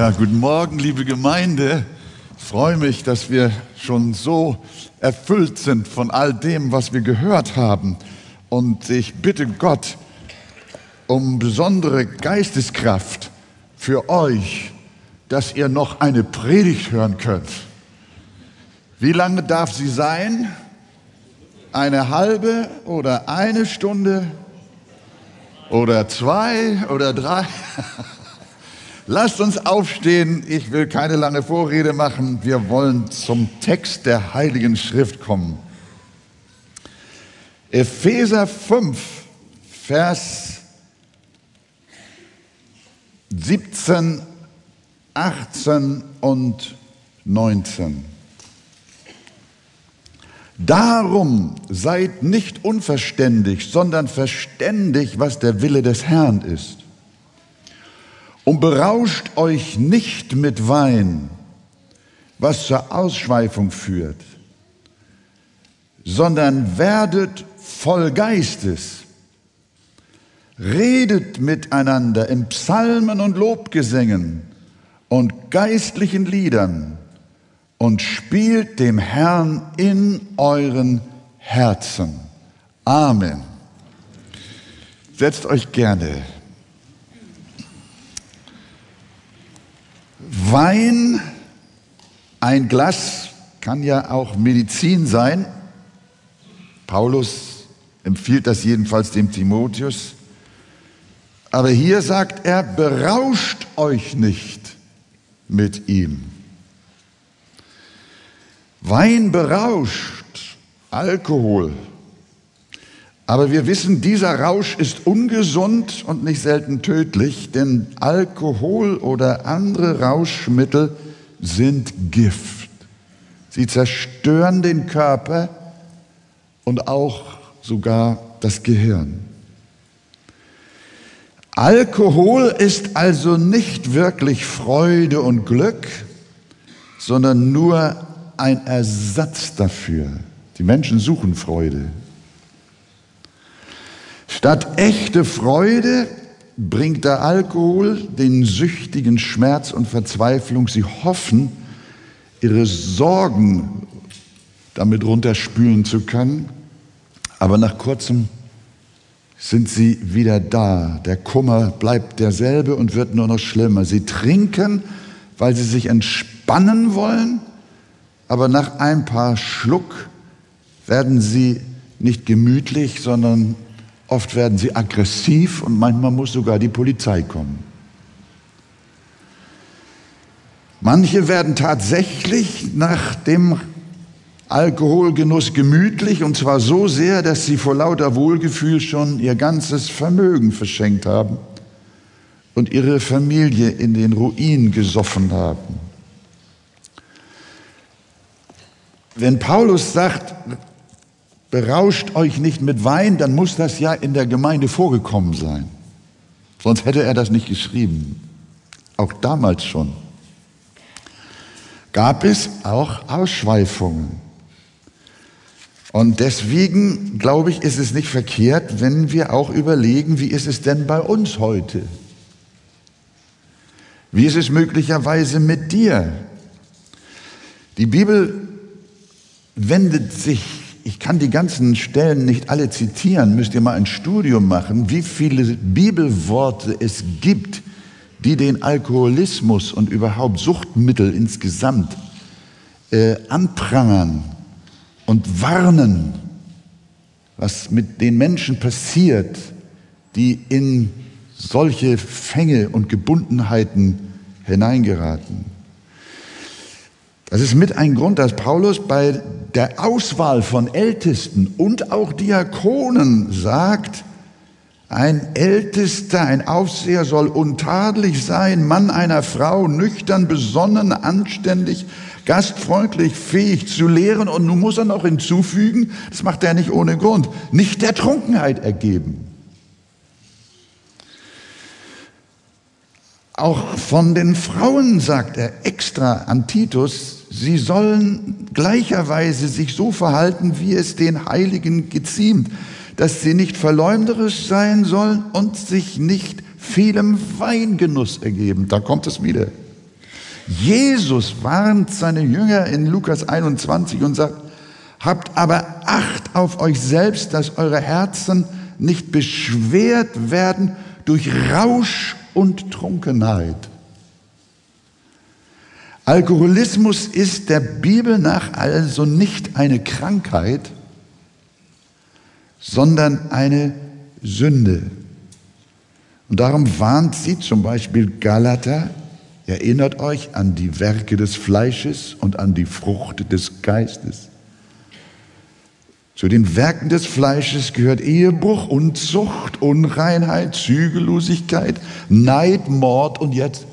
Ja, guten Morgen, liebe Gemeinde. Ich freue mich, dass wir schon so erfüllt sind von all dem, was wir gehört haben. Und ich bitte Gott um besondere Geisteskraft für euch, dass ihr noch eine Predigt hören könnt. Wie lange darf sie sein? Eine halbe oder eine Stunde oder zwei oder drei? Lasst uns aufstehen. Ich will keine lange Vorrede machen. Wir wollen zum Text der Heiligen Schrift kommen. Epheser 5, Vers 17, 18 und 19. Darum seid nicht unverständig, sondern verständig, was der Wille des Herrn ist und berauscht euch nicht mit Wein, was zur Ausschweifung führt, sondern werdet voll Geistes. Redet miteinander in Psalmen und Lobgesängen und geistlichen Liedern und spielt dem Herrn in euren Herzen. Amen. Setzt euch gerne. Wein, ein Glas kann ja auch Medizin sein. Paulus empfiehlt das jedenfalls dem Timotheus. Aber hier sagt er, berauscht euch nicht mit ihm. Wein berauscht, Alkohol. Aber wir wissen, dieser Rausch ist ungesund und nicht selten tödlich, denn Alkohol oder andere Rauschmittel sind Gift. Sie zerstören den Körper und auch sogar das Gehirn. Alkohol ist also nicht wirklich Freude und Glück, sondern nur ein Ersatz dafür. Die Menschen suchen Freude. Statt echte Freude bringt der Alkohol den Süchtigen Schmerz und Verzweiflung. Sie hoffen, ihre Sorgen damit runterspülen zu können, aber nach kurzem sind sie wieder da. Der Kummer bleibt derselbe und wird nur noch schlimmer. Sie trinken, weil sie sich entspannen wollen, aber nach ein paar Schluck werden sie nicht gemütlich, sondern oft werden sie aggressiv und manchmal muss sogar die Polizei kommen. Manche werden tatsächlich nach dem Alkoholgenuss gemütlich und zwar so sehr, dass sie vor lauter Wohlgefühl schon ihr ganzes Vermögen verschenkt haben und ihre Familie in den Ruin gesoffen haben. Wenn Paulus sagt, berauscht euch nicht mit Wein, dann muss das ja in der Gemeinde vorgekommen sein. Sonst hätte er das nicht geschrieben. Auch damals schon. Gab es auch Ausschweifungen. Und deswegen, glaube ich, ist es nicht verkehrt, wenn wir auch überlegen, wie ist es denn bei uns heute? Wie ist es möglicherweise mit dir? Die Bibel wendet sich, ich kann die ganzen Stellen nicht alle zitieren, müsst ihr mal ein Studium machen, wie viele Bibelworte es gibt, die den Alkoholismus und überhaupt Suchtmittel insgesamt äh, anprangern und warnen, was mit den Menschen passiert, die in solche Fänge und Gebundenheiten hineingeraten. Das ist mit ein Grund, dass Paulus bei der Auswahl von Ältesten und auch Diakonen sagt, ein Ältester, ein Aufseher soll untadelig sein, Mann einer Frau, nüchtern, besonnen, anständig, gastfreundlich, fähig zu lehren. Und nun muss er noch hinzufügen, das macht er nicht ohne Grund, nicht der Trunkenheit ergeben. Auch von den Frauen sagt er extra an Titus, sie sollen gleicherweise sich so verhalten, wie es den Heiligen geziemt, dass sie nicht verleumderisch sein sollen und sich nicht vielem Weingenuss ergeben. Da kommt es wieder. Jesus warnt seine Jünger in Lukas 21 und sagt, habt aber Acht auf euch selbst, dass eure Herzen nicht beschwert werden durch Rausch und Trunkenheit. Alkoholismus ist der Bibel nach also nicht eine Krankheit, sondern eine Sünde. Und darum warnt sie zum Beispiel Galater, erinnert euch an die Werke des Fleisches und an die Frucht des Geistes. Zu den Werken des Fleisches gehört Ehebruch, Unzucht, Unreinheit, Zügellosigkeit, Neid, Mord und jetzt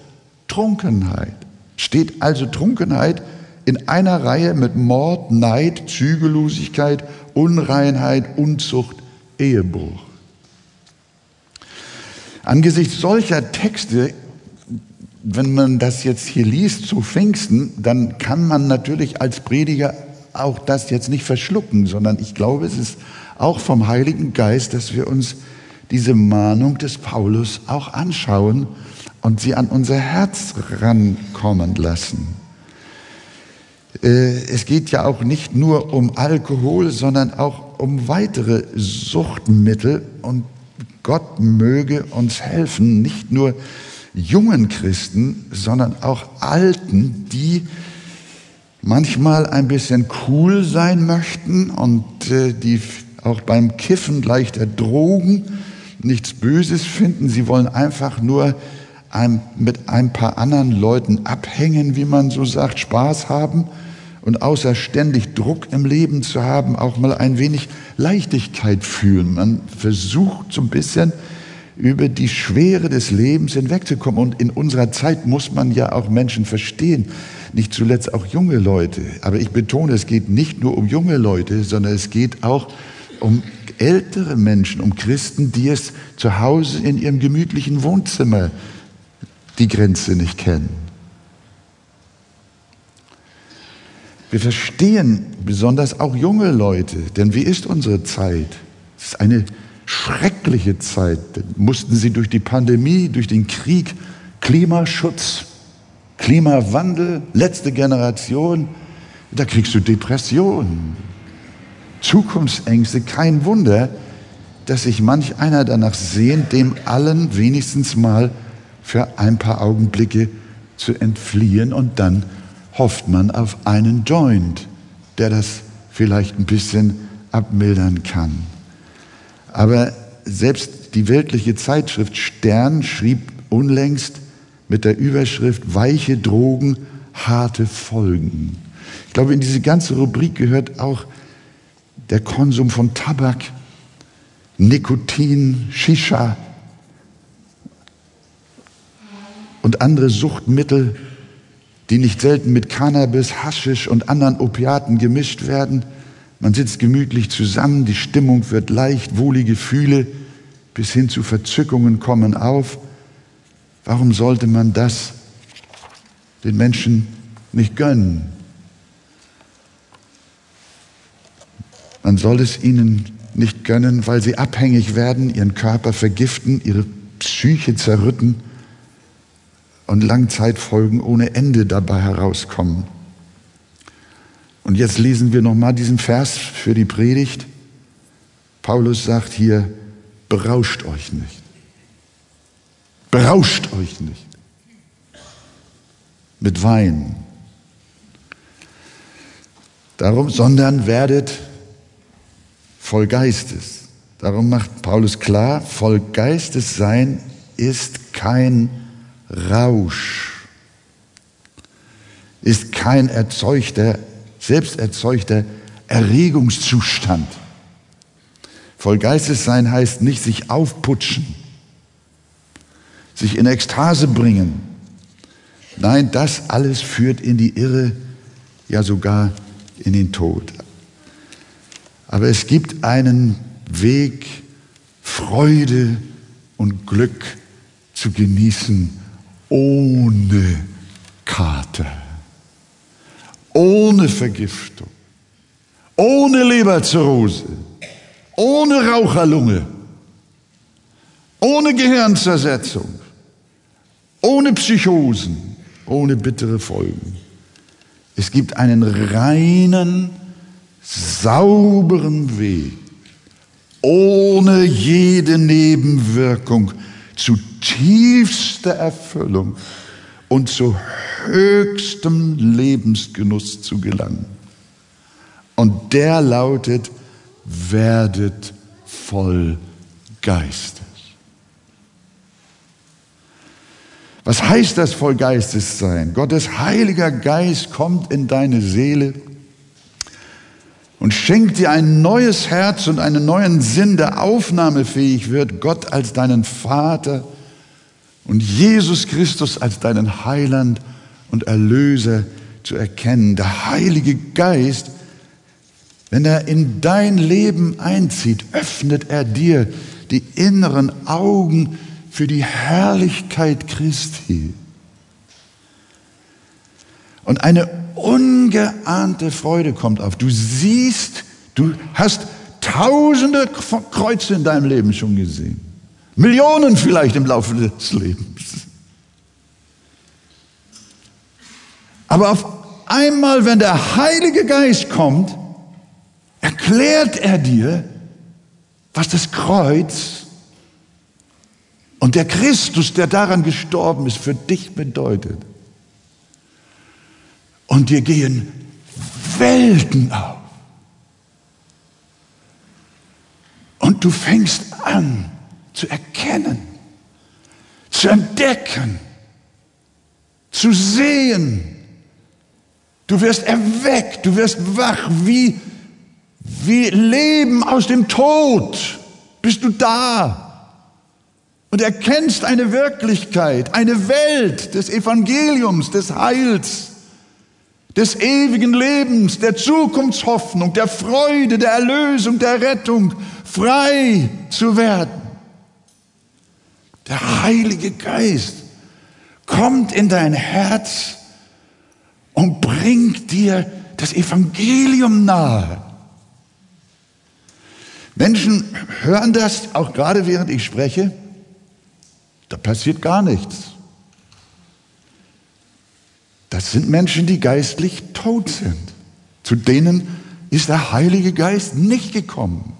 Trunkenheit. Steht also Trunkenheit in einer Reihe mit Mord, Neid, Zügellosigkeit, Unreinheit, Unzucht, Ehebruch. Angesichts solcher Texte, wenn man das jetzt hier liest zu Pfingsten, dann kann man natürlich als Prediger auch das jetzt nicht verschlucken, sondern ich glaube, es ist auch vom Heiligen Geist, dass wir uns diese Mahnung des Paulus auch anschauen und sie an unser Herz rankommen lassen. Äh, es geht ja auch nicht nur um Alkohol, sondern auch um weitere Suchtmittel und Gott möge uns helfen, nicht nur jungen Christen, sondern auch Alten, die manchmal ein bisschen cool sein möchten und äh, die auch beim Kiffen leichter Drogen nichts Böses finden. Sie wollen einfach nur ein, mit ein paar anderen Leuten abhängen, wie man so sagt, Spaß haben und außer ständig Druck im Leben zu haben, auch mal ein wenig Leichtigkeit fühlen. Man versucht so ein bisschen über die Schwere des Lebens hinwegzukommen. Und in unserer Zeit muss man ja auch Menschen verstehen, nicht zuletzt auch junge Leute. Aber ich betone, es geht nicht nur um junge Leute, sondern es geht auch um ältere Menschen, um Christen, die es zu Hause in ihrem gemütlichen Wohnzimmer die Grenze nicht kennen. Wir verstehen besonders auch junge Leute, denn wie ist unsere Zeit? Es ist eine schreckliche Zeit. Mussten sie durch die Pandemie, durch den Krieg, Klimaschutz, Klimawandel, letzte Generation, da kriegst du Depressionen, Zukunftsängste. Kein Wunder, dass sich manch einer danach sehnt, dem allen wenigstens mal für ein paar Augenblicke zu entfliehen und dann hofft man auf einen Joint, der das vielleicht ein bisschen abmildern kann. Aber selbst die weltliche Zeitschrift Stern schrieb unlängst mit der Überschrift Weiche Drogen, harte Folgen. Ich glaube, in diese ganze Rubrik gehört auch der Konsum von Tabak, Nikotin, Shisha und andere Suchtmittel, die nicht selten mit Cannabis, Haschisch und anderen Opiaten gemischt werden – man sitzt gemütlich zusammen, die Stimmung wird leicht, wohlige Gefühle bis hin zu Verzückungen kommen auf. Warum sollte man das den Menschen nicht gönnen? Man soll es ihnen nicht gönnen, weil sie abhängig werden, ihren Körper vergiften, ihre Psyche zerrütten und Langzeitfolgen ohne Ende dabei herauskommen. Und jetzt lesen wir nochmal diesen Vers für die Predigt. Paulus sagt hier, berauscht euch nicht. Berauscht euch nicht. Mit Wein. Darum, sondern werdet voll Geistes. Darum macht Paulus klar, voll Geistes sein ist kein Rausch, ist kein erzeugter selbst erzeugter Erregungszustand. Voll Geistessein heißt nicht sich aufputschen, sich in Ekstase bringen. Nein, das alles führt in die Irre, ja sogar in den Tod. Aber es gibt einen Weg, Freude und Glück zu genießen ohne Kater. Ohne Vergiftung, ohne Leberzirrhose, ohne Raucherlunge, ohne Gehirnzersetzung, ohne Psychosen, ohne bittere Folgen. Es gibt einen reinen, sauberen Weg, ohne jede Nebenwirkung, zu tiefster Erfüllung und zu höchstem Lebensgenuss zu gelangen. Und der lautet, werdet voll Geistes. Was heißt das voll Geistes sein? Gottes heiliger Geist kommt in deine Seele und schenkt dir ein neues Herz und einen neuen Sinn, der aufnahmefähig wird, Gott als deinen Vater und Jesus Christus als deinen Heiland und Erlöser zu erkennen. Der Heilige Geist, wenn er in dein Leben einzieht, öffnet er dir die inneren Augen für die Herrlichkeit Christi. Und eine ungeahnte Freude kommt auf. Du siehst, du hast tausende Kreuze in deinem Leben schon gesehen. Millionen vielleicht im Laufe des Lebens. Aber auf einmal, wenn der Heilige Geist kommt, erklärt er dir, was das Kreuz und der Christus, der daran gestorben ist, für dich bedeutet. Und dir gehen Welten auf. Und du fängst an zu erkennen, zu entdecken, zu sehen. Du wirst erweckt, du wirst wach, wie, wie Leben aus dem Tod. Bist du da? und erkennst eine Wirklichkeit, eine Welt des Evangeliums, des Heils, des ewigen Lebens, der Zukunftshoffnung, der Freude, der Erlösung, der Rettung, frei zu werden. Der Heilige Geist kommt in dein Herz und bringt dir das Evangelium nahe. Menschen hören das auch gerade während ich spreche da passiert gar nichts. Das sind Menschen, die geistlich tot sind. Zu denen ist der Heilige Geist nicht gekommen.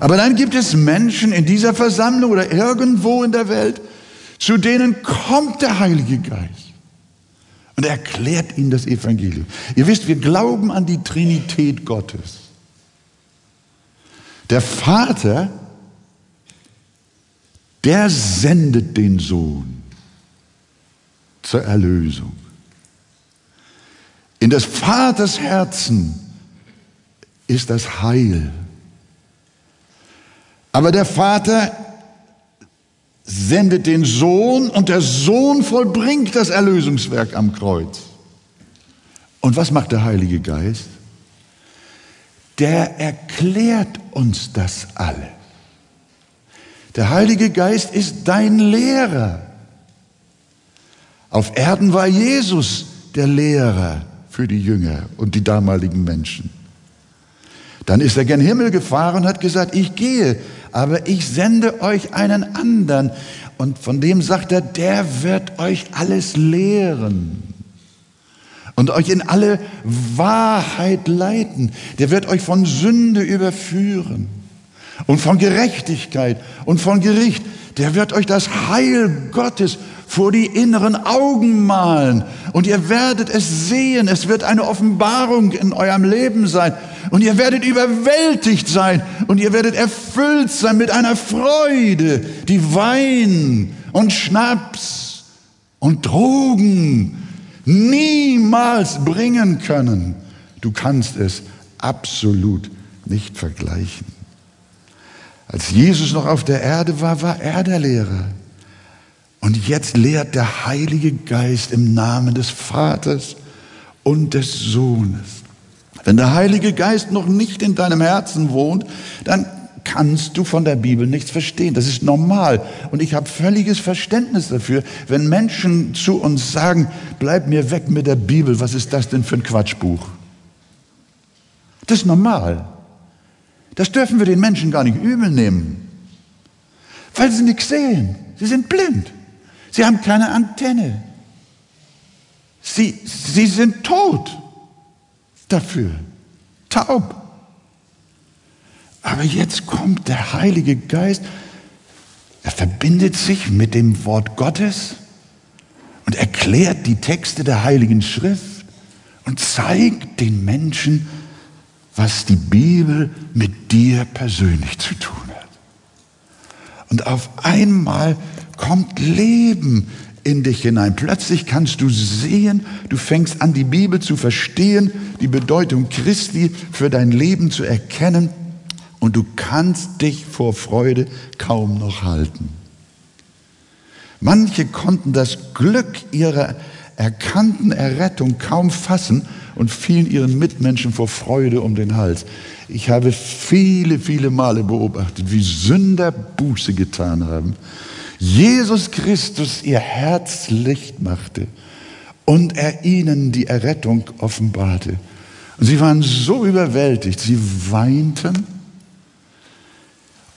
Aber dann gibt es Menschen in dieser Versammlung oder irgendwo in der Welt, zu denen kommt der Heilige Geist und erklärt ihnen das Evangelium. Ihr wisst, wir glauben an die Trinität Gottes. Der Vater der sendet den Sohn zur Erlösung. In des Vaters Herzen ist das Heil. Aber der Vater sendet den Sohn und der Sohn vollbringt das Erlösungswerk am Kreuz. Und was macht der Heilige Geist? Der erklärt uns das alles. Der Heilige Geist ist dein Lehrer. Auf Erden war Jesus der Lehrer für die Jünger und die damaligen Menschen. Dann ist er gen Himmel gefahren und hat gesagt, ich gehe, aber ich sende euch einen anderen. Und von dem sagt er, der wird euch alles lehren und euch in alle Wahrheit leiten. Der wird euch von Sünde überführen und von Gerechtigkeit und von Gericht. Der wird euch das Heil Gottes vor die inneren Augen malen und ihr werdet es sehen. Es wird eine Offenbarung in eurem Leben sein und ihr werdet überwältigt sein und ihr werdet erfüllt sein mit einer Freude, die Wein und Schnaps und Drogen niemals bringen können. Du kannst es absolut nicht vergleichen. Als Jesus noch auf der Erde war, war er der Lehrer. Und jetzt lehrt der Heilige Geist im Namen des Vaters und des Sohnes. Wenn der Heilige Geist noch nicht in deinem Herzen wohnt, dann kannst du von der Bibel nichts verstehen. Das ist normal. Und ich habe völliges Verständnis dafür, wenn Menschen zu uns sagen, bleib mir weg mit der Bibel, was ist das denn für ein Quatschbuch? Das ist normal. Das dürfen wir den Menschen gar nicht übel nehmen, weil sie nichts sehen. Sie sind blind. Sie haben keine Antenne. Sie, sie sind tot dafür, taub. Aber jetzt kommt der Heilige Geist, er verbindet sich mit dem Wort Gottes und erklärt die Texte der Heiligen Schrift und zeigt den Menschen, was die Bibel mit dir persönlich zu tun hat. Und auf einmal kommt Leben in dich hinein. Plötzlich kannst du sehen, du fängst an, die Bibel zu verstehen, die Bedeutung Christi für dein Leben zu erkennen und du kannst dich vor Freude kaum noch halten. Manche konnten das Glück ihrer erkannten Errettung kaum fassen und fielen ihren Mitmenschen vor Freude um den Hals. Ich habe viele, viele Male beobachtet, wie Sünder Buße getan haben Jesus Christus ihr Herz Licht machte und er ihnen die Errettung offenbarte. Und sie waren so überwältigt, sie weinten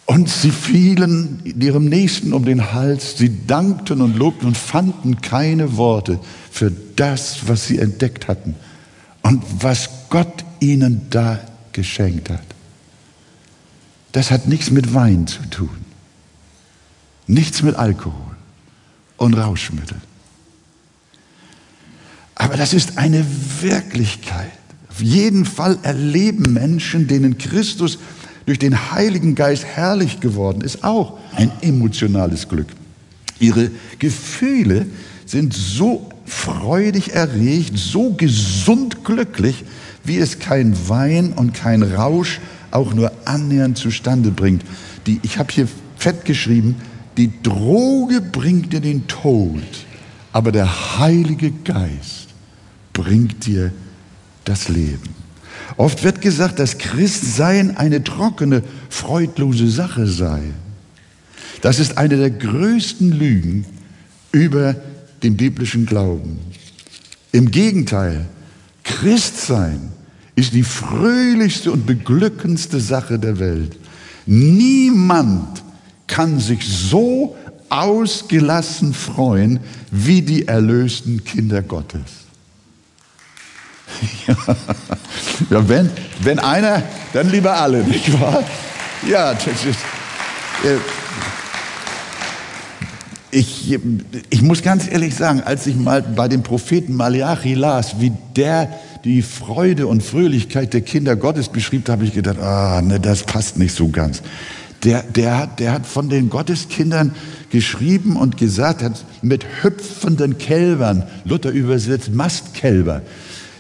und sie fielen ihrem Nächsten um den Hals, sie dankten und lobten und fanden keine Worte für das, was sie entdeckt hatten und was Gott ihnen da geschenkt hat. Das hat nichts mit Wein zu tun. Nichts mit Alkohol und Rauschmittel. Aber das ist eine Wirklichkeit. Auf jeden Fall erleben Menschen, denen Christus durch den Heiligen Geist herrlich geworden ist, auch ein emotionales Glück. Ihre Gefühle sind so freudig erregt, so gesund glücklich, wie es kein Wein und kein Rausch auch nur annähernd zustande bringt. Die, ich habe hier fett geschrieben, die Droge bringt dir den Tod, aber der Heilige Geist bringt dir das Leben. Oft wird gesagt, dass Christsein eine trockene, freudlose Sache sei. Das ist eine der größten Lügen über den biblischen Glauben. Im Gegenteil, Christsein ist die fröhlichste und beglückendste Sache der Welt. Niemand kann sich so ausgelassen freuen wie die erlösten Kinder Gottes. Ja, wenn, wenn einer, dann lieber alle, nicht wahr? Ja, das ist. Äh, ich, ich muss ganz ehrlich sagen, als ich mal bei dem Propheten Malachi las, wie der die Freude und Fröhlichkeit der Kinder Gottes beschrieb, habe ich gedacht, ah, ne, das passt nicht so ganz der, der, der hat von den Gotteskindern geschrieben und gesagt, hat mit hüpfenden Kälbern, Luther übersetzt Mastkälber.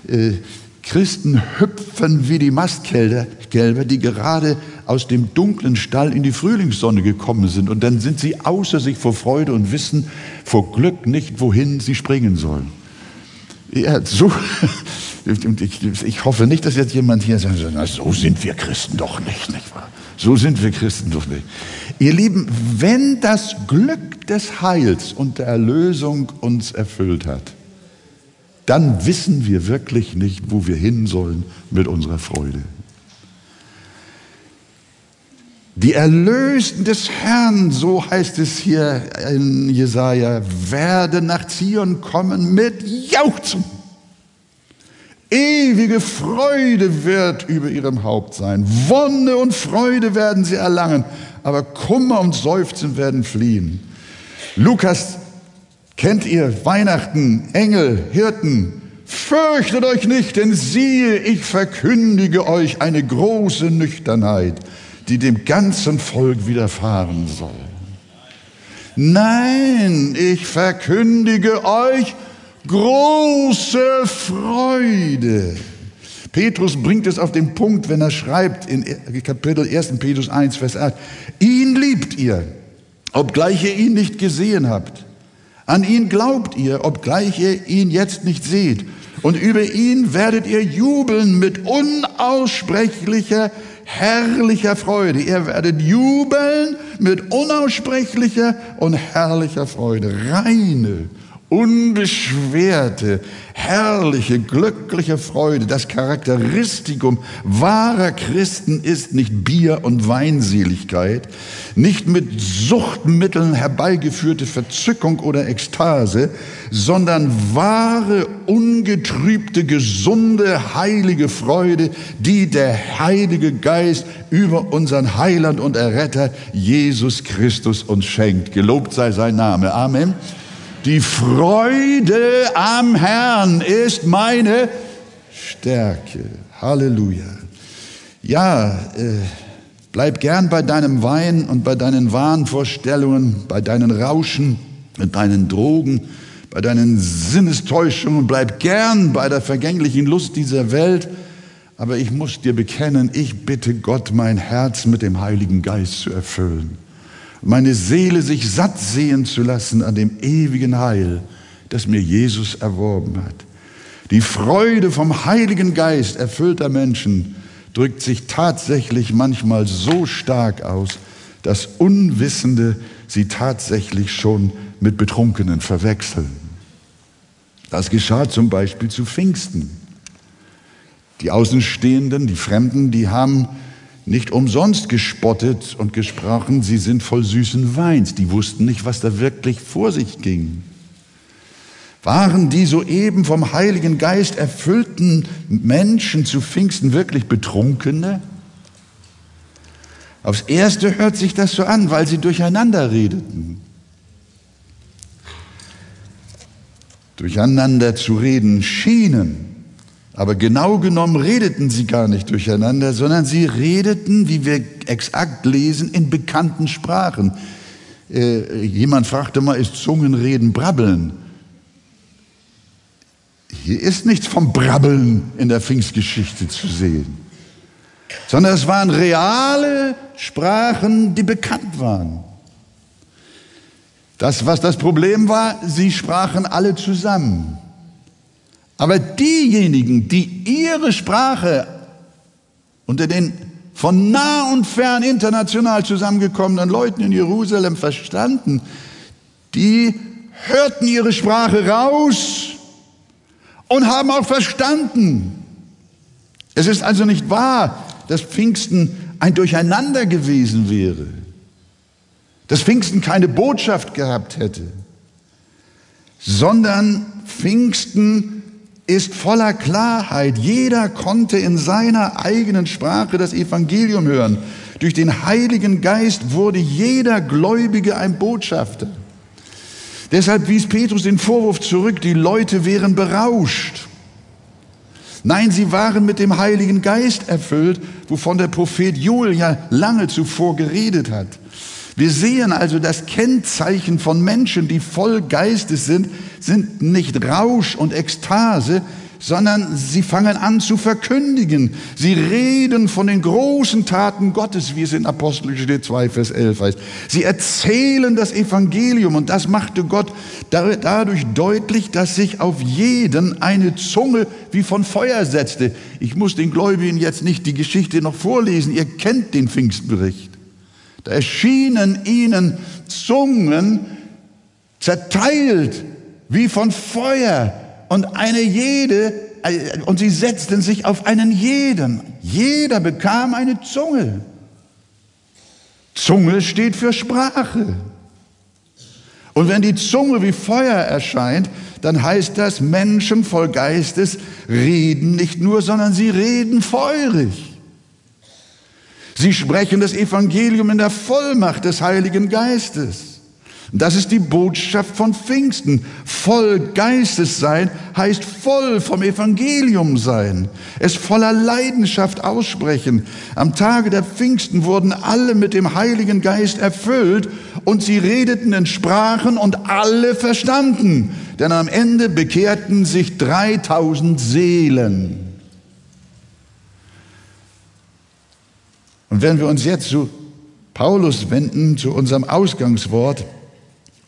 Äh, Christen hüpfen wie die Mastkälber, die gerade aus dem dunklen Stall in die Frühlingssonne gekommen sind. Und dann sind sie außer sich vor Freude und wissen vor Glück nicht, wohin sie springen sollen. Ja, so, ich, ich hoffe nicht, dass jetzt jemand hier sagt, na, so sind wir Christen doch nicht, nicht wahr? So sind wir Christen doch nicht. Ihr Lieben, wenn das Glück des Heils und der Erlösung uns erfüllt hat, dann wissen wir wirklich nicht, wo wir hin sollen mit unserer Freude. Die Erlösten des Herrn, so heißt es hier in Jesaja, werden nach Zion kommen mit Jauchzen. Ewige Freude wird über ihrem Haupt sein. Wonne und Freude werden sie erlangen, aber Kummer und Seufzen werden fliehen. Lukas kennt ihr Weihnachten, Engel, Hirten. Fürchtet euch nicht, denn siehe, ich verkündige euch eine große Nüchternheit, die dem ganzen Volk widerfahren soll. Nein, ich verkündige euch große Freude. Petrus bringt es auf den Punkt, wenn er schreibt in Kapitel 1. Petrus 1, Vers 8, ihn liebt ihr, obgleich ihr ihn nicht gesehen habt. An ihn glaubt ihr, obgleich ihr ihn jetzt nicht seht. Und über ihn werdet ihr jubeln mit unaussprechlicher, herrlicher Freude. Ihr werdet jubeln mit unaussprechlicher und herrlicher Freude. Reine, unbeschwerte, herrliche, glückliche Freude. Das Charakteristikum wahrer Christen ist nicht Bier- und Weinseligkeit, nicht mit Suchtmitteln herbeigeführte Verzückung oder Ekstase, sondern wahre, ungetrübte, gesunde, heilige Freude, die der Heilige Geist über unseren Heiland und Erretter Jesus Christus uns schenkt. Gelobt sei sein Name. Amen. Die Freude am Herrn ist meine Stärke. Halleluja. Ja, äh, bleib gern bei deinem Wein und bei deinen Wahnvorstellungen, bei deinen Rauschen, mit deinen Drogen, bei deinen Sinnestäuschungen. Bleib gern bei der vergänglichen Lust dieser Welt. Aber ich muss dir bekennen, ich bitte Gott, mein Herz mit dem Heiligen Geist zu erfüllen meine Seele sich satt sehen zu lassen an dem ewigen Heil, das mir Jesus erworben hat. Die Freude vom Heiligen Geist erfüllter Menschen drückt sich tatsächlich manchmal so stark aus, dass Unwissende sie tatsächlich schon mit Betrunkenen verwechseln. Das geschah zum Beispiel zu Pfingsten. Die Außenstehenden, die Fremden, die haben nicht umsonst gespottet und gesprochen, sie sind voll süßen Weins. Die wussten nicht, was da wirklich vor sich ging. Waren die soeben vom Heiligen Geist erfüllten Menschen zu Pfingsten wirklich Betrunkene? Aufs Erste hört sich das so an, weil sie durcheinander redeten. Durcheinander zu reden schienen. Aber genau genommen redeten sie gar nicht durcheinander, sondern sie redeten, wie wir exakt lesen, in bekannten Sprachen. Äh, jemand fragte mal, ist Zungenreden Brabbeln? Hier ist nichts vom Brabbeln in der Pfingstgeschichte zu sehen, sondern es waren reale Sprachen, die bekannt waren. Das, was das Problem war, sie sprachen alle zusammen. Aber diejenigen, die ihre Sprache unter den von nah und fern international zusammengekommenen Leuten in Jerusalem verstanden, die hörten ihre Sprache raus und haben auch verstanden. Es ist also nicht wahr, dass Pfingsten ein Durcheinander gewesen wäre, dass Pfingsten keine Botschaft gehabt hätte, sondern Pfingsten ist voller Klarheit. Jeder konnte in seiner eigenen Sprache das Evangelium hören. Durch den Heiligen Geist wurde jeder Gläubige ein Botschafter. Deshalb wies Petrus den Vorwurf zurück, die Leute wären berauscht. Nein, sie waren mit dem Heiligen Geist erfüllt, wovon der Prophet Joel ja lange zuvor geredet hat. Wir sehen also, das Kennzeichen von Menschen, die voll Geistes sind, sind nicht Rausch und Ekstase, sondern sie fangen an zu verkündigen. Sie reden von den großen Taten Gottes, wie es in Apostelgeschichte 2, Vers 11 heißt. Sie erzählen das Evangelium und das machte Gott dadurch deutlich, dass sich auf jeden eine Zunge wie von Feuer setzte. Ich muss den Gläubigen jetzt nicht die Geschichte noch vorlesen, ihr kennt den Pfingstbericht. Da erschienen ihnen Zungen zerteilt wie von Feuer und eine jede, äh, und sie setzten sich auf einen jeden. Jeder bekam eine Zunge. Zunge steht für Sprache. Und wenn die Zunge wie Feuer erscheint, dann heißt das, Menschen voll Geistes reden nicht nur, sondern sie reden feurig. Sie sprechen das Evangelium in der Vollmacht des Heiligen Geistes. Das ist die Botschaft von Pfingsten. Voll Geistes sein heißt voll vom Evangelium sein. Es voller Leidenschaft aussprechen. Am Tage der Pfingsten wurden alle mit dem Heiligen Geist erfüllt und sie redeten in Sprachen und alle verstanden. Denn am Ende bekehrten sich 3000 Seelen. Und wenn wir uns jetzt zu Paulus wenden, zu unserem Ausgangswort,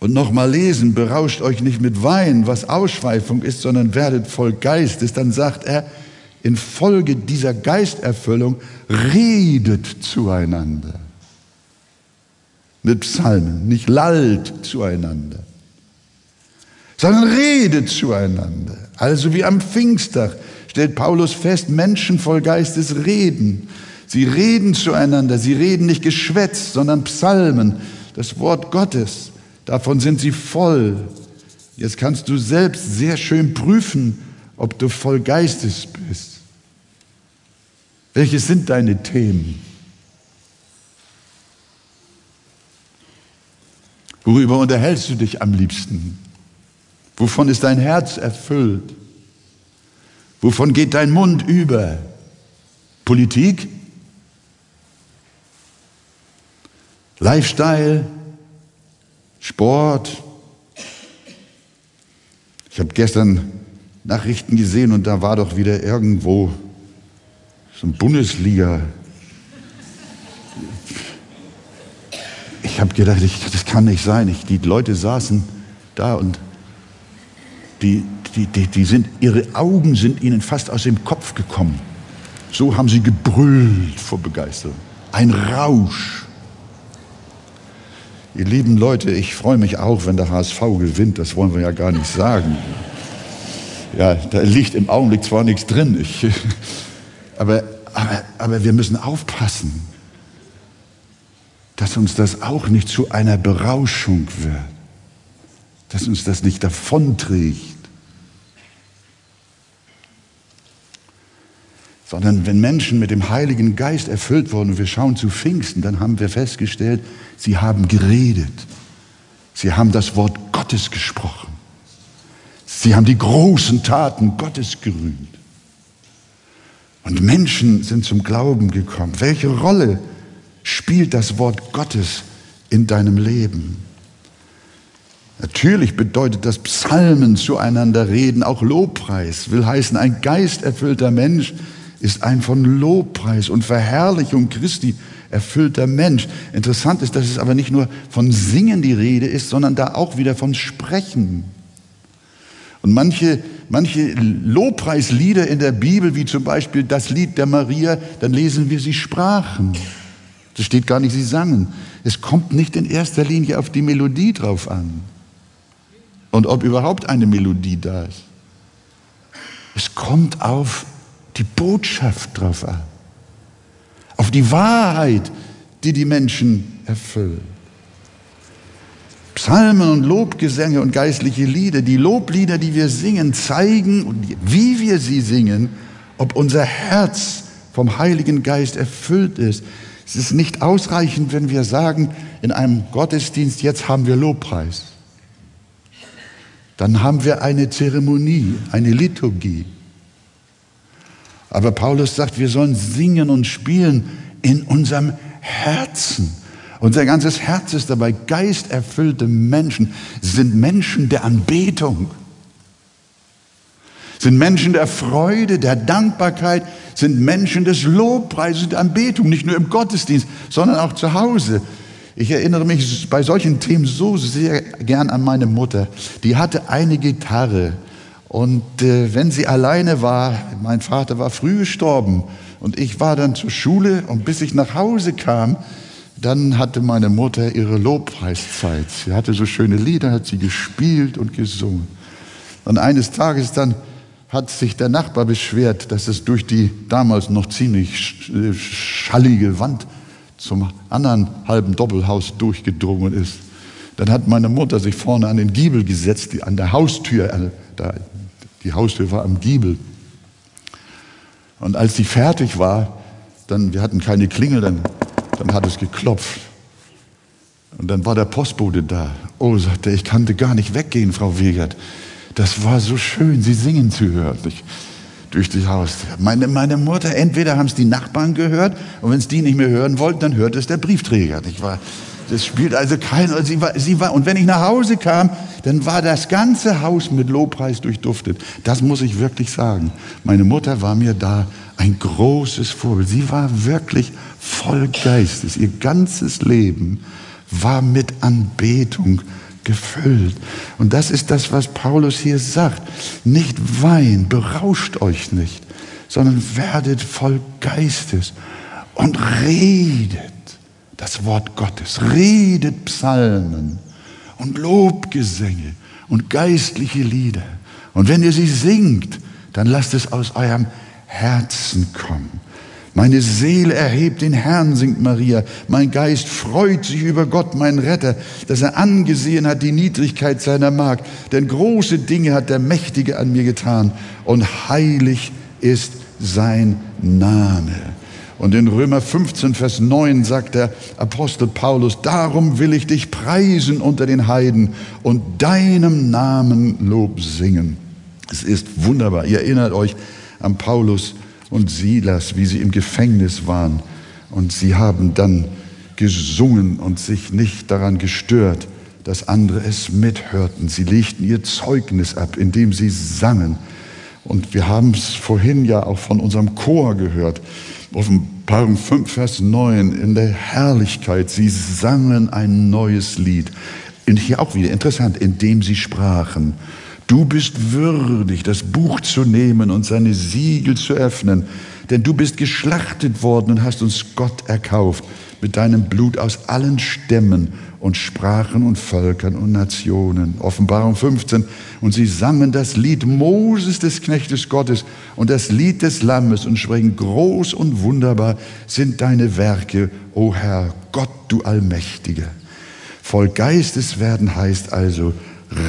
und nochmal lesen, berauscht euch nicht mit Wein, was Ausschweifung ist, sondern werdet voll Geistes, dann sagt er, infolge dieser Geisterfüllung redet zueinander. Mit Psalmen, nicht lallt zueinander. sondern redet zueinander. Also wie am Pfingsttag stellt Paulus fest, Menschen voll Geistes reden. Sie reden zueinander, sie reden nicht Geschwätz, sondern Psalmen, das Wort Gottes. Davon sind sie voll. Jetzt kannst du selbst sehr schön prüfen, ob du voll Geistes bist. Welche sind deine Themen? Worüber unterhältst du dich am liebsten? Wovon ist dein Herz erfüllt? Wovon geht dein Mund über? Politik? Lifestyle? Sport? Ich habe gestern Nachrichten gesehen und da war doch wieder irgendwo so ein Bundesliga. Ich habe gedacht, ich, das kann nicht sein. Ich, die Leute saßen da und die, die, die, die sind, ihre Augen sind ihnen fast aus dem Kopf gekommen. So haben sie gebrüllt vor Begeisterung. Ein Rausch. Ihr lieben Leute, ich freue mich auch, wenn der HSV gewinnt. Das wollen wir ja gar nicht sagen. Ja, da liegt im Augenblick zwar nichts drin, ich, aber, aber, aber wir müssen aufpassen, dass uns das auch nicht zu einer Berauschung wird, dass uns das nicht davonträgt. Sondern wenn Menschen mit dem Heiligen Geist erfüllt wurden, und wir schauen zu Pfingsten, dann haben wir festgestellt, sie haben geredet. Sie haben das Wort Gottes gesprochen. Sie haben die großen Taten Gottes gerühmt. Und Menschen sind zum Glauben gekommen. Welche Rolle spielt das Wort Gottes in deinem Leben? Natürlich bedeutet das Psalmen zueinander reden, auch Lobpreis, will heißen, ein geisterfüllter Mensch ist ein von Lobpreis und Verherrlichung Christi erfüllter Mensch. Interessant ist, dass es aber nicht nur von Singen die Rede ist, sondern da auch wieder von Sprechen. Und manche, manche Lobpreislieder in der Bibel, wie zum Beispiel das Lied der Maria, dann lesen wir, sie sprachen. Das steht gar nicht, sie sangen. Es kommt nicht in erster Linie auf die Melodie drauf an. Und ob überhaupt eine Melodie da ist. Es kommt auf die Botschaft drauf an, auf die Wahrheit, die die Menschen erfüllt. Psalmen und Lobgesänge und geistliche Lieder, die Loblieder, die wir singen, zeigen, wie wir sie singen, ob unser Herz vom Heiligen Geist erfüllt ist. Es ist nicht ausreichend, wenn wir sagen, in einem Gottesdienst, jetzt haben wir Lobpreis. Dann haben wir eine Zeremonie, eine Liturgie. Aber Paulus sagt, wir sollen singen und spielen in unserem Herzen. Unser ganzes Herz ist dabei. Geisterfüllte Menschen sind Menschen der Anbetung, sind Menschen der Freude, der Dankbarkeit, sind Menschen des Lobpreises, der Anbetung, nicht nur im Gottesdienst, sondern auch zu Hause. Ich erinnere mich bei solchen Themen so sehr gern an meine Mutter. Die hatte eine Gitarre und äh, wenn sie alleine war, mein Vater war früh gestorben und ich war dann zur Schule und bis ich nach Hause kam, dann hatte meine Mutter ihre Lobpreiszeit. Sie hatte so schöne Lieder, hat sie gespielt und gesungen. Und eines Tages dann hat sich der Nachbar beschwert, dass es durch die damals noch ziemlich schallige Wand zum anderen halben Doppelhaus durchgedrungen ist. Dann hat meine Mutter sich vorne an den Giebel gesetzt, an der Haustür, äh, da die Haustür war am Giebel. Und als sie fertig war, dann, wir hatten keine Klingel, dann, dann hat es geklopft. Und dann war der Postbote da. Oh, sagte er, ich kannte gar nicht weggehen, Frau Wegert. Das war so schön, Sie singen zu hören. Ich, durch die Haustür. Meine, meine Mutter, entweder haben es die Nachbarn gehört und wenn es die nicht mehr hören wollten, dann hört es der Briefträger. Ich war, das spielt also keine, sie war, sie war, und wenn ich nach Hause kam, dann war das ganze Haus mit Lobpreis durchduftet. Das muss ich wirklich sagen. Meine Mutter war mir da ein großes Vorbild. Sie war wirklich voll Geistes. Ihr ganzes Leben war mit Anbetung gefüllt. Und das ist das, was Paulus hier sagt. Nicht wein, berauscht euch nicht, sondern werdet voll Geistes und redet das Wort Gottes, redet Psalmen und Lobgesänge und geistliche Lieder. Und wenn ihr sie singt, dann lasst es aus eurem Herzen kommen. Meine Seele erhebt den Herrn, singt Maria. Mein Geist freut sich über Gott, mein Retter, dass er angesehen hat die Niedrigkeit seiner Magd. Denn große Dinge hat der Mächtige an mir getan und heilig ist sein Name. Und in Römer 15, Vers 9 sagt der Apostel Paulus, darum will ich dich preisen unter den Heiden und deinem Namen Lob singen. Es ist wunderbar. Ihr erinnert euch an Paulus und Silas, wie sie im Gefängnis waren. Und sie haben dann gesungen und sich nicht daran gestört, dass andere es mithörten. Sie legten ihr Zeugnis ab, indem sie sangen. Und wir haben es vorhin ja auch von unserem Chor gehört. Offenbarung 5, Vers 9, in der Herrlichkeit, sie sangen ein neues Lied. Und hier auch wieder interessant, indem sie sprachen. Du bist würdig, das Buch zu nehmen und seine Siegel zu öffnen, denn du bist geschlachtet worden und hast uns Gott erkauft mit deinem Blut aus allen Stämmen und Sprachen und Völkern und Nationen. Offenbarung 15. Und sie sangen das Lied Moses des Knechtes Gottes und das Lied des Lammes und sprechen, groß und wunderbar sind deine Werke, o Herr, Gott, du Allmächtiger. Voll Geistes werden heißt also,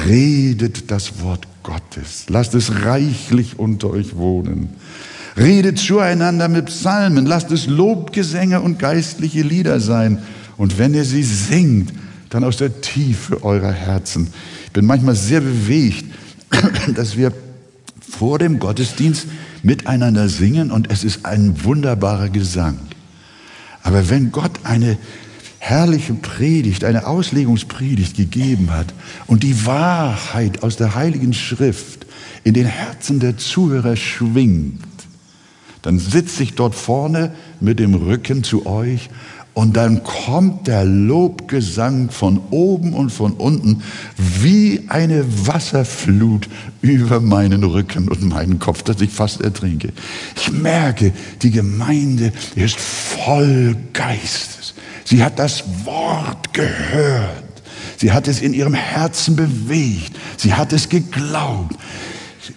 redet das Wort Gottes. Lasst es reichlich unter euch wohnen. Redet zueinander mit Psalmen. Lasst es Lobgesänge und geistliche Lieder sein. Und wenn ihr sie singt, dann aus der Tiefe eurer Herzen. Ich bin manchmal sehr bewegt, dass wir vor dem Gottesdienst miteinander singen und es ist ein wunderbarer Gesang. Aber wenn Gott eine herrliche Predigt, eine Auslegungspredigt gegeben hat und die Wahrheit aus der Heiligen Schrift in den Herzen der Zuhörer schwingt, dann sitze ich dort vorne mit dem Rücken zu euch und dann kommt der Lobgesang von oben und von unten wie eine Wasserflut über meinen Rücken und meinen Kopf, dass ich fast ertrinke. Ich merke, die Gemeinde ist voll Geistes. Sie hat das Wort gehört. Sie hat es in ihrem Herzen bewegt. Sie hat es geglaubt.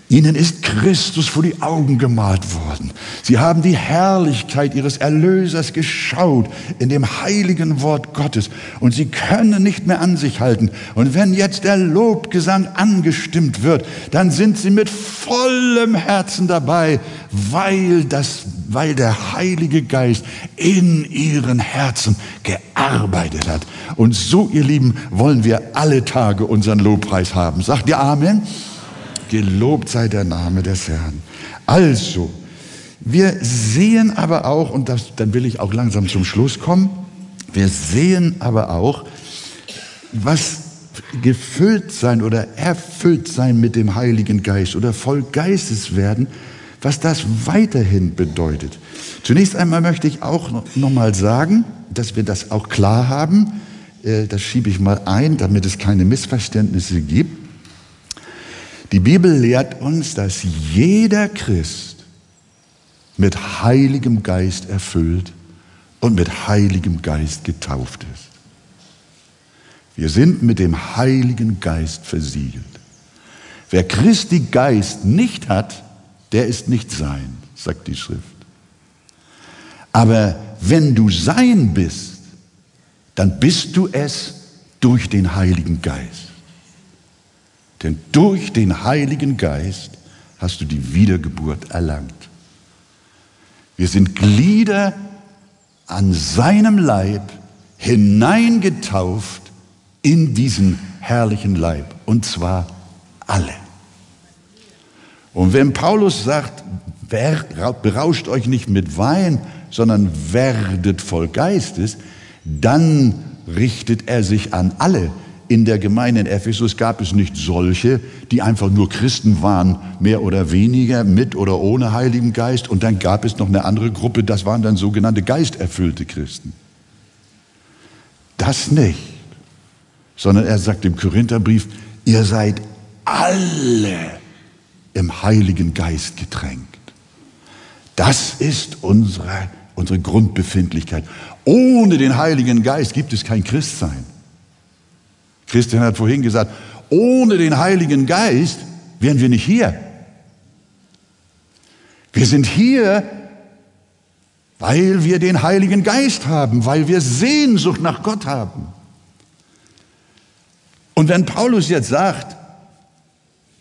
Ihnen ist Christus vor die Augen gemalt worden. Sie haben die Herrlichkeit ihres Erlösers geschaut in dem heiligen Wort Gottes und sie können nicht mehr an sich halten. Und wenn jetzt der Lobgesang angestimmt wird, dann sind sie mit vollem Herzen dabei, weil das, weil der Heilige Geist in ihren Herzen gearbeitet hat. Und so, ihr Lieben, wollen wir alle Tage unseren Lobpreis haben. Sagt ihr Amen? Gelobt sei der Name des Herrn. Also, wir sehen aber auch, und das, dann will ich auch langsam zum Schluss kommen, wir sehen aber auch, was gefüllt sein oder erfüllt sein mit dem Heiligen Geist oder voll Geistes werden, was das weiterhin bedeutet. Zunächst einmal möchte ich auch noch mal sagen, dass wir das auch klar haben. Äh, das schiebe ich mal ein, damit es keine Missverständnisse gibt. Die Bibel lehrt uns, dass jeder Christ mit Heiligem Geist erfüllt und mit Heiligem Geist getauft ist. Wir sind mit dem Heiligen Geist versiegelt. Wer Christi Geist nicht hat, der ist nicht sein, sagt die Schrift. Aber wenn du sein bist, dann bist du es durch den Heiligen Geist. Denn durch den Heiligen Geist hast du die Wiedergeburt erlangt. Wir sind Glieder an seinem Leib hineingetauft in diesen herrlichen Leib. Und zwar alle. Und wenn Paulus sagt, berauscht euch nicht mit Wein, sondern werdet voll Geistes, dann richtet er sich an alle, in der Gemeinde in Ephesus gab es nicht solche, die einfach nur Christen waren, mehr oder weniger, mit oder ohne Heiligen Geist. Und dann gab es noch eine andere Gruppe, das waren dann sogenannte geisterfüllte Christen. Das nicht. Sondern er sagt im Korintherbrief, ihr seid alle im Heiligen Geist getränkt. Das ist unsere, unsere Grundbefindlichkeit. Ohne den Heiligen Geist gibt es kein Christsein. Christian hat vorhin gesagt, ohne den Heiligen Geist wären wir nicht hier. Wir sind hier, weil wir den Heiligen Geist haben, weil wir Sehnsucht nach Gott haben. Und wenn Paulus jetzt sagt,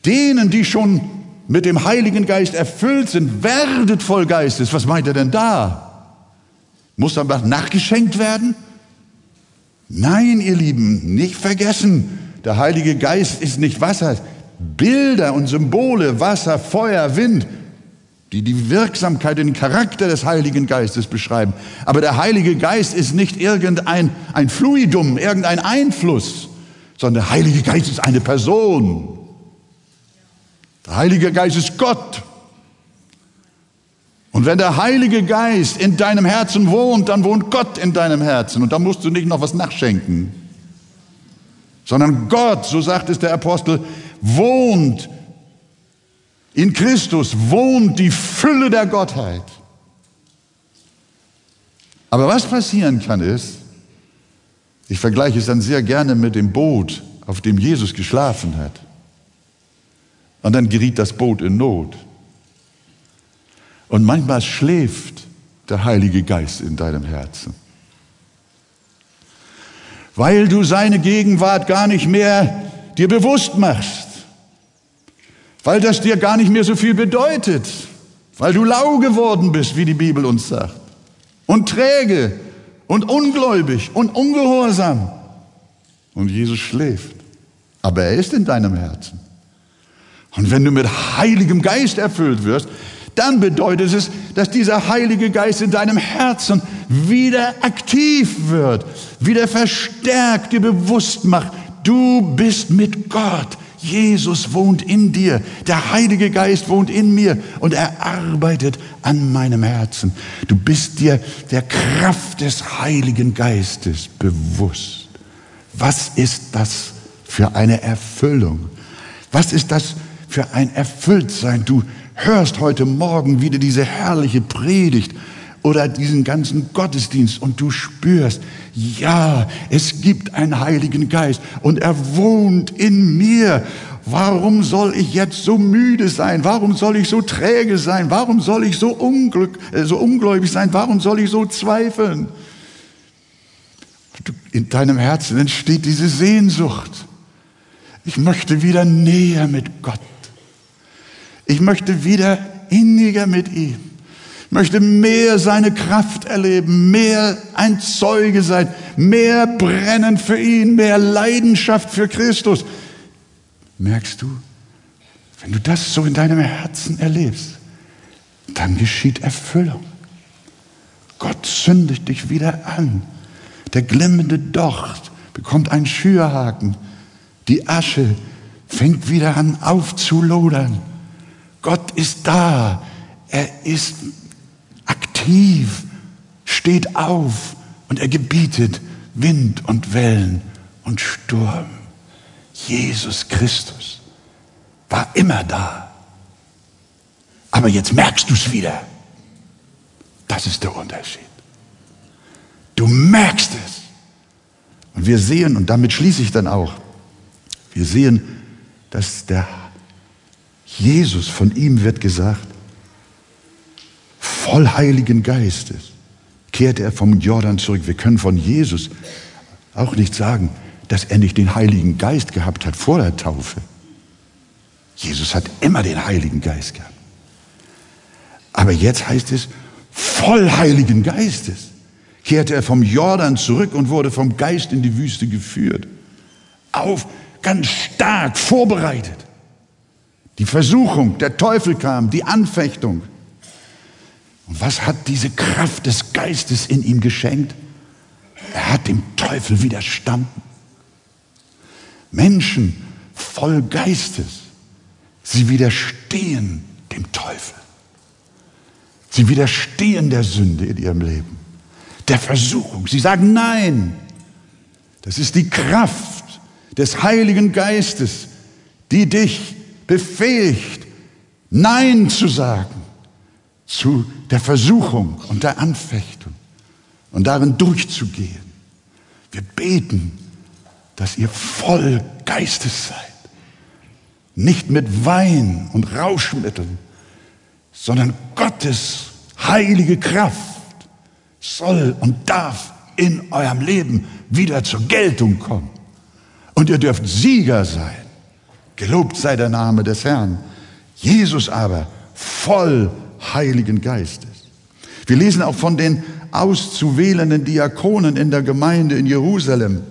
denen, die schon mit dem Heiligen Geist erfüllt sind, werdet voll Geistes, was meint er denn da? Muss dann nachgeschenkt werden? Nein, ihr Lieben, nicht vergessen, der Heilige Geist ist nicht Wasser. Bilder und Symbole, Wasser, Feuer, Wind, die die Wirksamkeit den Charakter des Heiligen Geistes beschreiben. Aber der Heilige Geist ist nicht irgendein ein Fluidum, irgendein Einfluss, sondern der Heilige Geist ist eine Person. Der Heilige Geist ist Gott. Und wenn der Heilige Geist in deinem Herzen wohnt, dann wohnt Gott in deinem Herzen. Und da musst du nicht noch was nachschenken. Sondern Gott, so sagt es der Apostel, wohnt in Christus, wohnt die Fülle der Gottheit. Aber was passieren kann ist, ich vergleiche es dann sehr gerne mit dem Boot, auf dem Jesus geschlafen hat. Und dann geriet das Boot in Not. Und manchmal schläft der Heilige Geist in deinem Herzen. Weil du seine Gegenwart gar nicht mehr dir bewusst machst. Weil das dir gar nicht mehr so viel bedeutet. Weil du lau geworden bist, wie die Bibel uns sagt. Und träge und ungläubig und ungehorsam. Und Jesus schläft. Aber er ist in deinem Herzen. Und wenn du mit Heiligem Geist erfüllt wirst, dann bedeutet es, dass dieser Heilige Geist in deinem Herzen wieder aktiv wird, wieder verstärkt, dir bewusst macht, du bist mit Gott. Jesus wohnt in dir, der Heilige Geist wohnt in mir und er arbeitet an meinem Herzen. Du bist dir der Kraft des Heiligen Geistes bewusst. Was ist das für eine Erfüllung? Was ist das für ein Erfülltsein? Du hörst heute Morgen wieder diese herrliche Predigt oder diesen ganzen Gottesdienst und du spürst, ja, es gibt einen Heiligen Geist und er wohnt in mir. Warum soll ich jetzt so müde sein? Warum soll ich so träge sein? Warum soll ich so, unglück, äh, so ungläubig sein? Warum soll ich so zweifeln? In deinem Herzen entsteht diese Sehnsucht. Ich möchte wieder näher mit Gott. Ich möchte wieder inniger mit ihm. Ich möchte mehr seine Kraft erleben, mehr ein Zeuge sein, mehr brennen für ihn, mehr Leidenschaft für Christus. Merkst du, wenn du das so in deinem Herzen erlebst, dann geschieht Erfüllung. Gott zündet dich wieder an. Der glimmende Docht bekommt einen Schürhaken. Die Asche fängt wieder an aufzulodern. Gott ist da. Er ist aktiv, steht auf und er gebietet Wind und Wellen und Sturm. Jesus Christus war immer da. Aber jetzt merkst du es wieder. Das ist der Unterschied. Du merkst es. Und wir sehen, und damit schließe ich dann auch, wir sehen, dass der Jesus, von ihm wird gesagt, voll Heiligen Geistes kehrte er vom Jordan zurück. Wir können von Jesus auch nicht sagen, dass er nicht den Heiligen Geist gehabt hat vor der Taufe. Jesus hat immer den Heiligen Geist gehabt. Aber jetzt heißt es, voll Heiligen Geistes kehrte er vom Jordan zurück und wurde vom Geist in die Wüste geführt. Auf, ganz stark vorbereitet. Die Versuchung, der Teufel kam, die Anfechtung. Und was hat diese Kraft des Geistes in ihm geschenkt? Er hat dem Teufel widerstanden. Menschen voll Geistes, sie widerstehen dem Teufel. Sie widerstehen der Sünde in ihrem Leben, der Versuchung. Sie sagen Nein. Das ist die Kraft des Heiligen Geistes, die dich befähigt, Nein zu sagen zu der Versuchung und der Anfechtung und darin durchzugehen. Wir beten, dass ihr voll Geistes seid. nicht mit Wein und Rauschmitteln, sondern Gottes heilige Kraft soll und darf in eurem Leben wieder zur Geltung kommen. Und ihr dürft Sieger sein. Gelobt sei der Name des Herrn. Jesus aber voll Heiligen Geistes. Wir lesen auch von den auszuwählenden Diakonen in der Gemeinde in Jerusalem.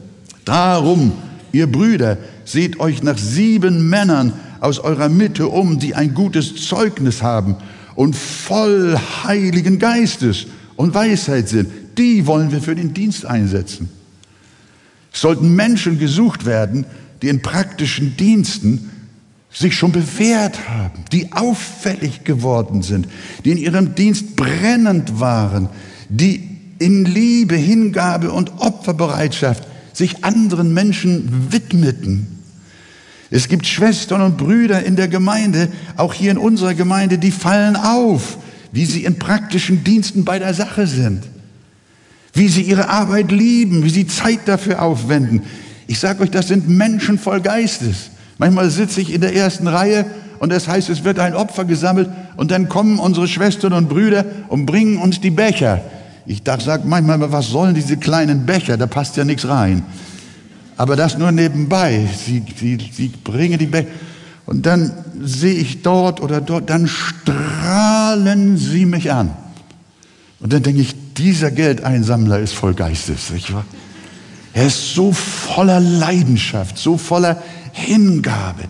Darum, ihr Brüder, seht euch nach sieben Männern aus eurer Mitte um, die ein gutes Zeugnis haben und voll Heiligen Geistes und Weisheit sind. Die wollen wir für den Dienst einsetzen. Es sollten Menschen gesucht werden, die in praktischen Diensten sich schon bewährt haben, die auffällig geworden sind, die in ihrem Dienst brennend waren, die in Liebe, Hingabe und Opferbereitschaft sich anderen Menschen widmeten. Es gibt Schwestern und Brüder in der Gemeinde, auch hier in unserer Gemeinde, die fallen auf, wie sie in praktischen Diensten bei der Sache sind, wie sie ihre Arbeit lieben, wie sie Zeit dafür aufwenden. Ich sage euch, das sind Menschen voll Geistes. Manchmal sitze ich in der ersten Reihe und das heißt, es wird ein Opfer gesammelt und dann kommen unsere Schwestern und Brüder und bringen uns die Becher. Ich sage manchmal, was sollen diese kleinen Becher? Da passt ja nichts rein. Aber das nur nebenbei. Sie, sie, sie bringen die Becher. Und dann sehe ich dort oder dort, dann strahlen sie mich an. Und dann denke ich, dieser Geldeinsammler ist voll Geistes. Nicht wahr? Er ist so voller Leidenschaft, so voller Hingabe.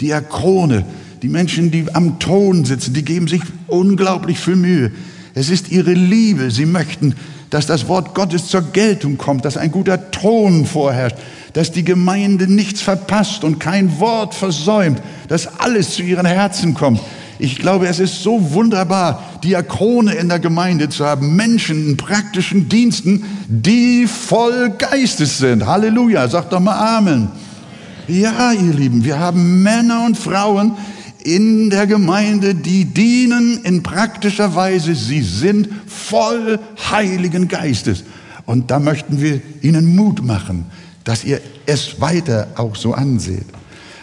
Diakone, die Menschen, die am Ton sitzen, die geben sich unglaublich viel Mühe. Es ist ihre Liebe. Sie möchten, dass das Wort Gottes zur Geltung kommt, dass ein guter Ton vorherrscht, dass die Gemeinde nichts verpasst und kein Wort versäumt, dass alles zu ihren Herzen kommt. Ich glaube, es ist so wunderbar, Diakone in der Gemeinde zu haben, Menschen in praktischen Diensten, die voll Geistes sind. Halleluja, sagt doch mal Amen. Ja, ihr Lieben, wir haben Männer und Frauen in der Gemeinde, die dienen in praktischer Weise. Sie sind voll Heiligen Geistes. Und da möchten wir ihnen Mut machen, dass ihr es weiter auch so anseht.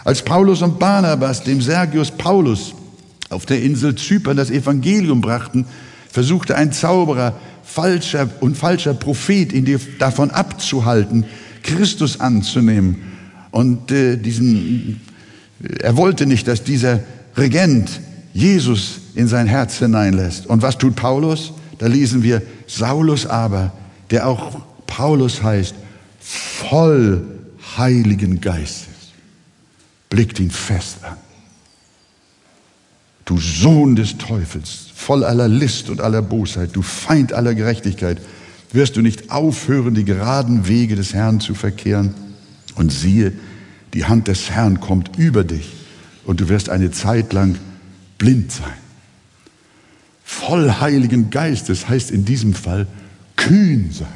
Als Paulus und Barnabas dem Sergius Paulus auf der Insel Zypern das Evangelium brachten, versuchte ein Zauberer, falscher und falscher Prophet ihn davon abzuhalten, Christus anzunehmen. Und äh, diesen, er wollte nicht, dass dieser Regent Jesus in sein Herz hineinlässt. Und was tut Paulus? Da lesen wir, Saulus aber, der auch Paulus heißt, voll Heiligen Geistes, blickt ihn fest an. Du Sohn des Teufels, voll aller List und aller Bosheit, du Feind aller Gerechtigkeit, wirst du nicht aufhören, die geraden Wege des Herrn zu verkehren? Und siehe, die Hand des Herrn kommt über dich und du wirst eine Zeit lang blind sein. Voll Heiligen Geistes heißt in diesem Fall kühn sein.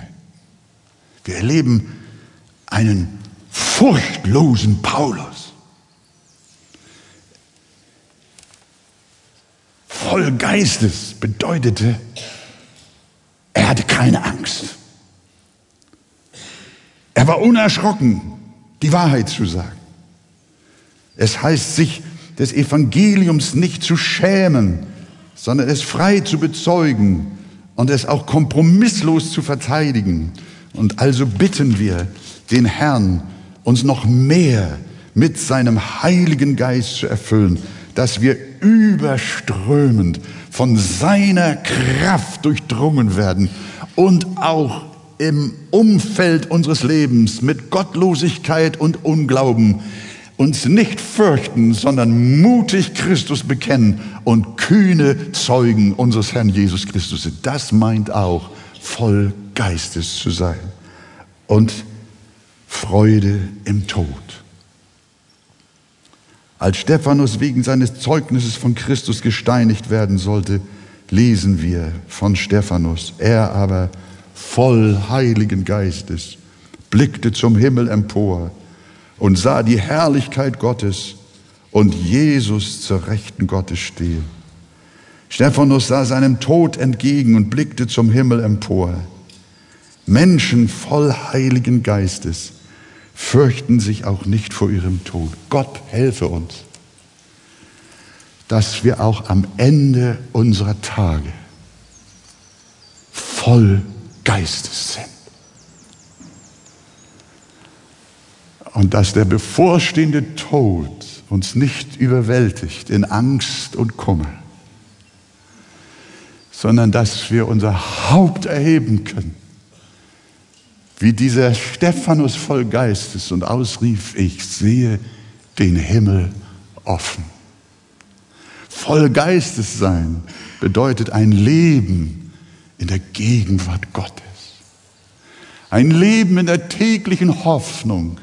Wir erleben einen furchtlosen Paulus. Voll Geistes bedeutete, er hatte keine Angst. Er war unerschrocken die Wahrheit zu sagen. Es heißt, sich des Evangeliums nicht zu schämen, sondern es frei zu bezeugen und es auch kompromisslos zu verteidigen. Und also bitten wir den Herrn, uns noch mehr mit seinem Heiligen Geist zu erfüllen, dass wir überströmend von seiner Kraft durchdrungen werden und auch im Umfeld unseres Lebens mit Gottlosigkeit und Unglauben uns nicht fürchten, sondern mutig Christus bekennen und kühne Zeugen unseres Herrn Jesus Christus sind. Das meint auch, voll Geistes zu sein und Freude im Tod. Als Stephanus wegen seines Zeugnisses von Christus gesteinigt werden sollte, lesen wir von Stephanus. Er aber voll Heiligen Geistes, blickte zum Himmel empor und sah die Herrlichkeit Gottes und Jesus zur Rechten Gottes stehen. Stephanus sah seinem Tod entgegen und blickte zum Himmel empor. Menschen voll Heiligen Geistes fürchten sich auch nicht vor ihrem Tod. Gott helfe uns. dass wir auch am Ende unserer Tage voll Geistes sind. Und dass der bevorstehende Tod uns nicht überwältigt in Angst und Kummer, sondern dass wir unser Haupt erheben können, wie dieser Stephanus voll Geistes und ausrief, ich sehe den Himmel offen. Voll Geistes sein bedeutet ein Leben in der Gegenwart Gottes. Ein Leben in der täglichen Hoffnung,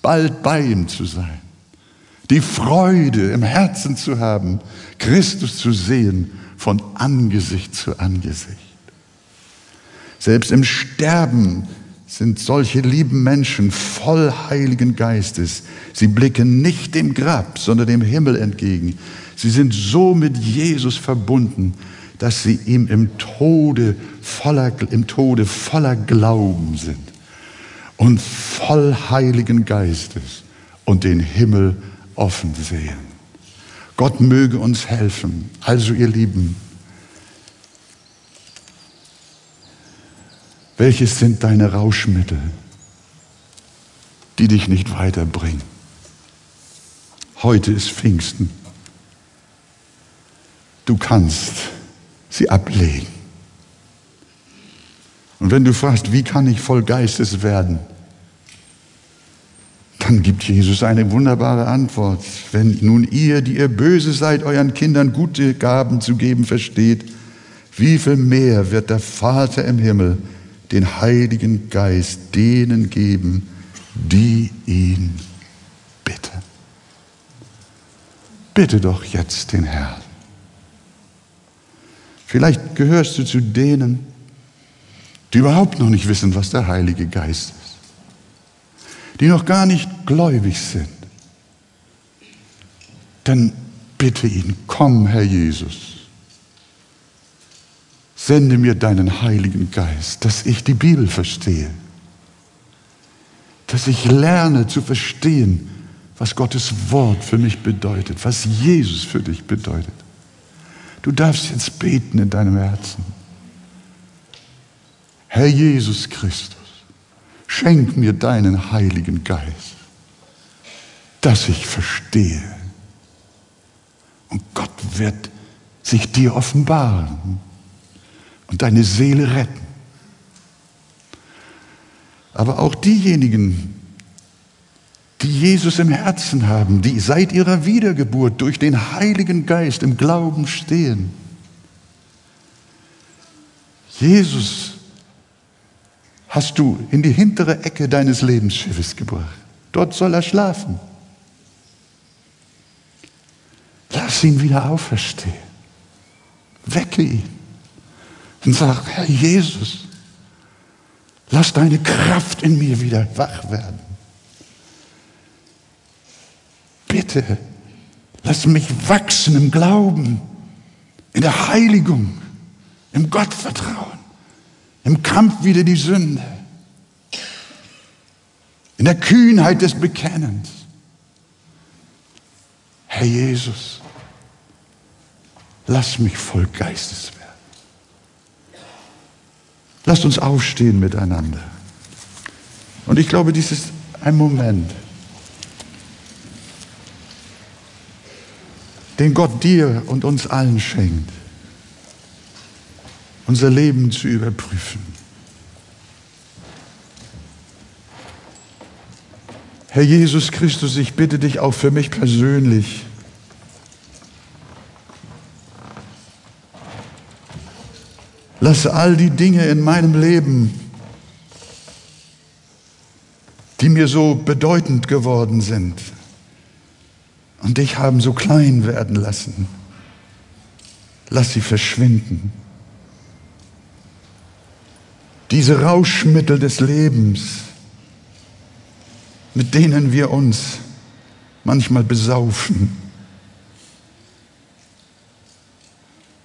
bald bei ihm zu sein. Die Freude im Herzen zu haben, Christus zu sehen von Angesicht zu Angesicht. Selbst im Sterben sind solche lieben Menschen voll Heiligen Geistes. Sie blicken nicht dem Grab, sondern dem Himmel entgegen. Sie sind so mit Jesus verbunden, dass sie ihm im Tode voller, im Tode voller Glauben sind und voll Heiligen Geistes und den Himmel offen sehen. Gott möge uns helfen. Also ihr Lieben, welches sind deine Rauschmittel, die dich nicht weiterbringen? Heute ist Pfingsten. Du kannst sie ablegen. Und wenn du fragst, wie kann ich voll Geistes werden, dann gibt Jesus eine wunderbare Antwort. Wenn nun ihr, die ihr böse seid, euren Kindern gute Gaben zu geben versteht, wie viel mehr wird der Vater im Himmel den Heiligen Geist denen geben, die ihn bitten. Bitte doch jetzt den Herrn. Vielleicht gehörst du zu denen, die überhaupt noch nicht wissen, was der Heilige Geist ist die noch gar nicht gläubig sind, dann bitte ihn, komm, Herr Jesus, sende mir deinen Heiligen Geist, dass ich die Bibel verstehe, dass ich lerne zu verstehen, was Gottes Wort für mich bedeutet, was Jesus für dich bedeutet. Du darfst jetzt beten in deinem Herzen. Herr Jesus Christus, Schenk mir deinen Heiligen Geist, dass ich verstehe. Und Gott wird sich dir offenbaren und deine Seele retten. Aber auch diejenigen, die Jesus im Herzen haben, die seit ihrer Wiedergeburt durch den Heiligen Geist im Glauben stehen. Jesus hast du in die hintere Ecke deines Lebensschiffes gebracht. Dort soll er schlafen. Lass ihn wieder auferstehen. Wecke ihn und sag, Herr Jesus, lass deine Kraft in mir wieder wach werden. Bitte, lass mich wachsen im Glauben, in der Heiligung, im Gottvertrauen im Kampf wieder die Sünde, in der Kühnheit des Bekennens. Herr Jesus, lass mich voll Geistes. Lasst uns aufstehen miteinander. Und ich glaube, dies ist ein Moment, den Gott dir und uns allen schenkt unser Leben zu überprüfen. Herr Jesus Christus, ich bitte dich auch für mich persönlich. Lass all die Dinge in meinem Leben, die mir so bedeutend geworden sind und dich haben so klein werden lassen, lass sie verschwinden diese Rauschmittel des Lebens, mit denen wir uns manchmal besaufen.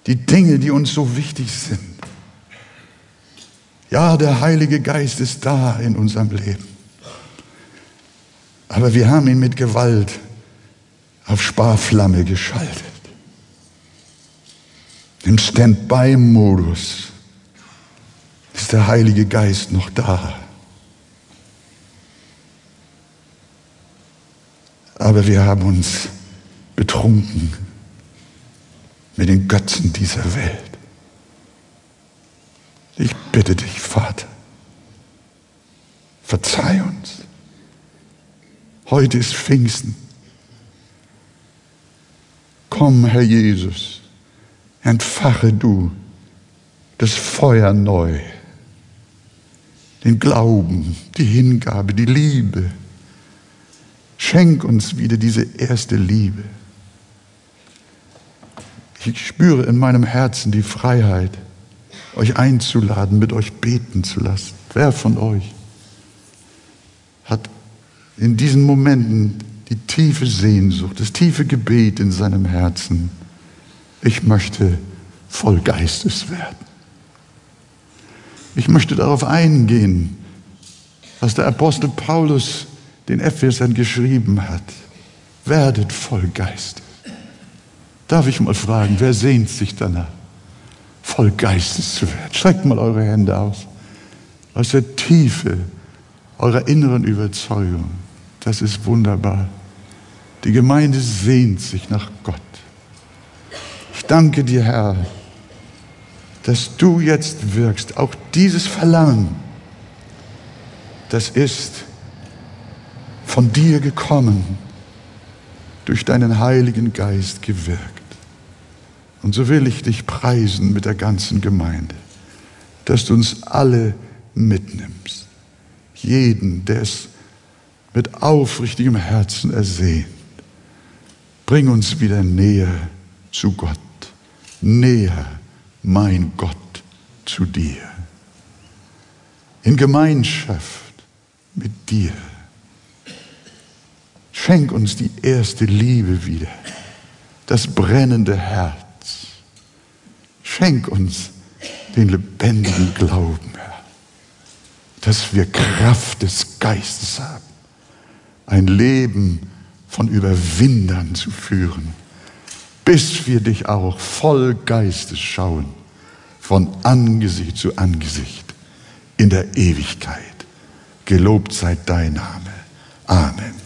Die Dinge, die uns so wichtig sind. Ja, der Heilige Geist ist da in unserem Leben. Aber wir haben ihn mit Gewalt auf Sparflamme geschaltet. Im Standby-Modus ist der Heilige Geist noch da. Aber wir haben uns betrunken mit den Götzen dieser Welt. Ich bitte dich, Vater, verzeih uns. Heute ist Pfingsten. Komm, Herr Jesus, entfache du das Feuer neu, den Glauben, die Hingabe, die Liebe. Schenk uns wieder diese erste Liebe. Ich spüre in meinem Herzen die Freiheit, euch einzuladen, mit euch beten zu lassen. Wer von euch hat in diesen Momenten die tiefe Sehnsucht, das tiefe Gebet in seinem Herzen? Ich möchte voll Geistes werden. Ich möchte darauf eingehen, was der Apostel Paulus den Ephesern geschrieben hat. Werdet voll Geistes. Darf ich mal fragen, wer sehnt sich danach, voll Geistes zu werden? Streckt mal eure Hände aus. Aus der Tiefe eurer inneren Überzeugung. Das ist wunderbar. Die Gemeinde sehnt sich nach Gott. Ich danke dir, Herr, dass du jetzt wirkst. Auch dieses Verlangen, das ist von dir gekommen, durch deinen Heiligen Geist gewirkt. Und so will ich dich preisen mit der ganzen Gemeinde, dass du uns alle mitnimmst. Jeden, der es mit aufrichtigem Herzen ersehnt. Bring uns wieder näher zu Gott, näher, mein Gott, zu dir. In Gemeinschaft mit dir. Schenk uns die erste Liebe wieder, das brennende Herz Schenk uns den lebendigen Glauben, Herr, dass wir Kraft des Geistes haben, ein Leben von Überwindern zu führen, bis wir dich auch voll Geistes schauen, von Angesicht zu Angesicht in der Ewigkeit. Gelobt sei dein Name. Amen.